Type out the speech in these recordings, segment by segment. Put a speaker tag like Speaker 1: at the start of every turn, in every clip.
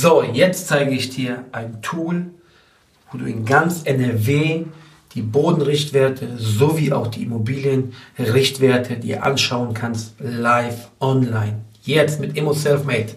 Speaker 1: So, jetzt zeige ich dir ein Tool, wo du in ganz NRW die Bodenrichtwerte sowie auch die Immobilienrichtwerte dir anschauen kannst, live online. Jetzt mit Immo Selfmade.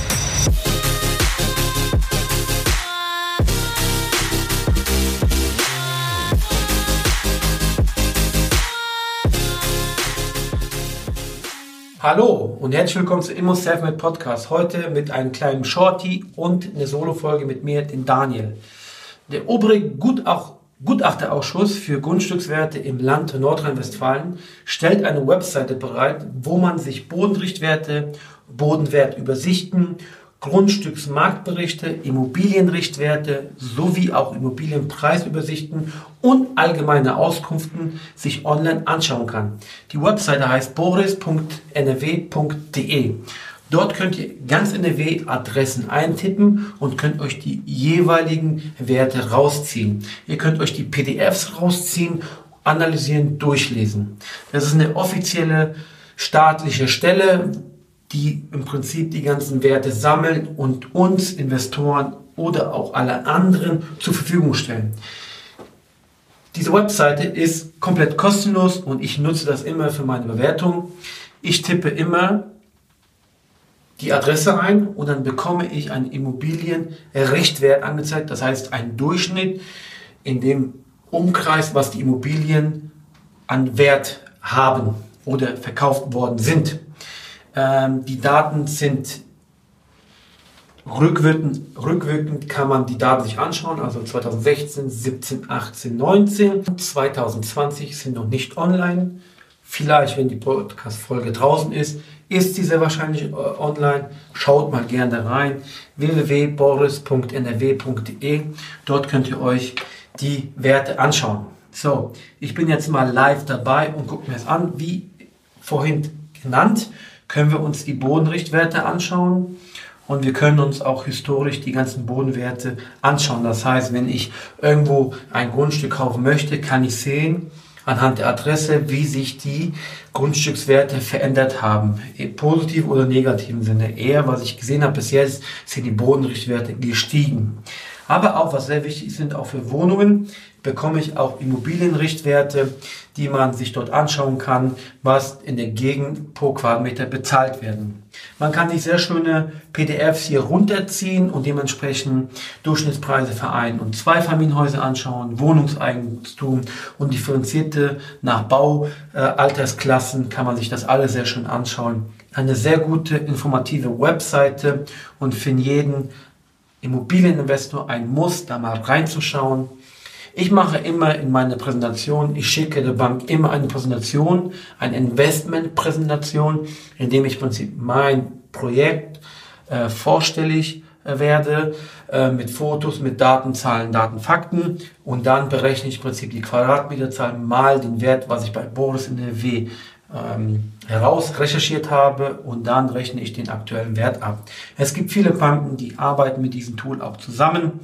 Speaker 1: Hallo und herzlich willkommen zu Immo Selfmade Podcast. Heute mit einem kleinen Shorty und eine Solo-Folge mit mir, den Daniel. Der obere Gutach Gutachterausschuss für Grundstückswerte im Land Nordrhein-Westfalen stellt eine Webseite bereit, wo man sich Bodenrichtwerte, Bodenwertübersichten Grundstücksmarktberichte, Immobilienrichtwerte sowie auch Immobilienpreisübersichten und allgemeine Auskünften sich online anschauen kann. Die Webseite heißt boris.nrw.de. Dort könnt ihr ganz NRW Adressen eintippen und könnt euch die jeweiligen Werte rausziehen. Ihr könnt euch die PDFs rausziehen, analysieren, durchlesen. Das ist eine offizielle staatliche Stelle, die im Prinzip die ganzen Werte sammeln und uns Investoren oder auch alle anderen zur Verfügung stellen. Diese Webseite ist komplett kostenlos und ich nutze das immer für meine Bewertung. Ich tippe immer die Adresse ein und dann bekomme ich einen Immobilienrichtwert angezeigt. Das heißt, ein Durchschnitt in dem Umkreis, was die Immobilien an Wert haben oder verkauft worden sind. Ähm, die Daten sind rückwirkend, rückwirkend kann man die Daten sich anschauen, also 2016, 17, 18, 19. 2020 sind noch nicht online. Vielleicht, wenn die Podcast-Folge draußen ist, ist sie sehr wahrscheinlich äh, online. Schaut mal gerne rein. www.boris.nrw.de. Dort könnt ihr euch die Werte anschauen. So, ich bin jetzt mal live dabei und gucke mir es an, wie vorhin genannt können wir uns die Bodenrichtwerte anschauen und wir können uns auch historisch die ganzen Bodenwerte anschauen. Das heißt, wenn ich irgendwo ein Grundstück kaufen möchte, kann ich sehen, anhand der Adresse, wie sich die Grundstückswerte verändert haben. Positiv oder negativen Sinne. Eher, was ich gesehen habe bis jetzt, sind die Bodenrichtwerte gestiegen. Aber auch, was sehr wichtig ist, auch für Wohnungen, bekomme ich auch Immobilienrichtwerte, die man sich dort anschauen kann, was in der Gegend pro Quadratmeter bezahlt werden. Man kann sich sehr schöne PDFs hier runterziehen und dementsprechend Durchschnittspreise für Ein- und Zweifamilienhäuser anschauen, Wohnungseigentum und differenzierte nach Baualtersklassen kann man sich das alles sehr schön anschauen. Eine sehr gute informative Webseite und für jeden Immobilieninvestor ein Muss, da mal reinzuschauen. Ich mache immer in meiner Präsentation, ich schicke der Bank immer eine Präsentation, eine Investmentpräsentation, in dem ich im Prinzip mein Projekt äh, vorstellig äh, werde, äh, mit Fotos, mit Daten, Zahlen, Daten, Fakten und dann berechne ich im Prinzip die Quadratmeterzahl mal den Wert, was ich bei Boris in der W ähm, heraus recherchiert habe und dann rechne ich den aktuellen Wert ab. Es gibt viele Banken, die arbeiten mit diesem Tool auch zusammen.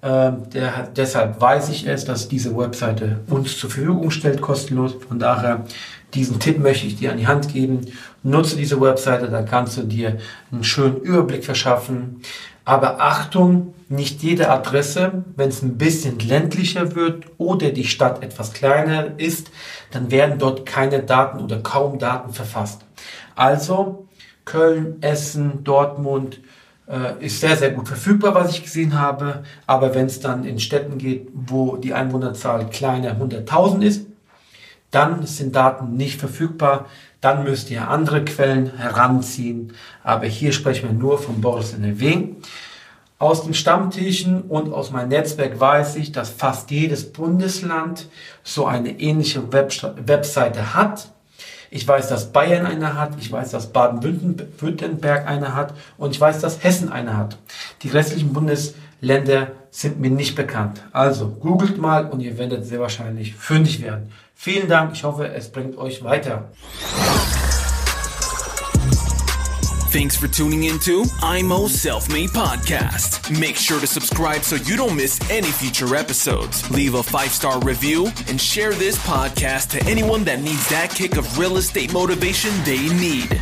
Speaker 1: Ähm, der deshalb weiß ich es, dass diese Webseite uns zur Verfügung stellt, kostenlos. Von daher, diesen Tipp möchte ich dir an die Hand geben. Nutze diese Webseite, dann kannst du dir einen schönen Überblick verschaffen. Aber Achtung, nicht jede Adresse, wenn es ein bisschen ländlicher wird oder die Stadt etwas kleiner ist, dann werden dort keine Daten oder kaum Daten verfasst. Also Köln, Essen, Dortmund, äh, ist sehr, sehr gut verfügbar, was ich gesehen habe. Aber wenn es dann in Städten geht, wo die Einwohnerzahl kleiner 100.000 ist, dann sind Daten nicht verfügbar. Dann müsst ihr andere Quellen heranziehen. Aber hier sprechen wir nur von Boris NRW. Aus den Stammtischen und aus meinem Netzwerk weiß ich, dass fast jedes Bundesland so eine ähnliche Webseite hat. Ich weiß, dass Bayern eine hat. Ich weiß, dass Baden-Württemberg eine hat. Und ich weiß, dass Hessen eine hat. Die restlichen Bundesländer sind mir nicht bekannt. Also googelt mal und ihr werdet sehr wahrscheinlich fündig werden. Vielen Dank. Ich hoffe, es bringt euch weiter.
Speaker 2: Thanks for tuning into IMO Self Made Podcast. Make sure to subscribe so you don't miss any future episodes. Leave a five star review and share this podcast to anyone that needs that kick of real estate motivation they need.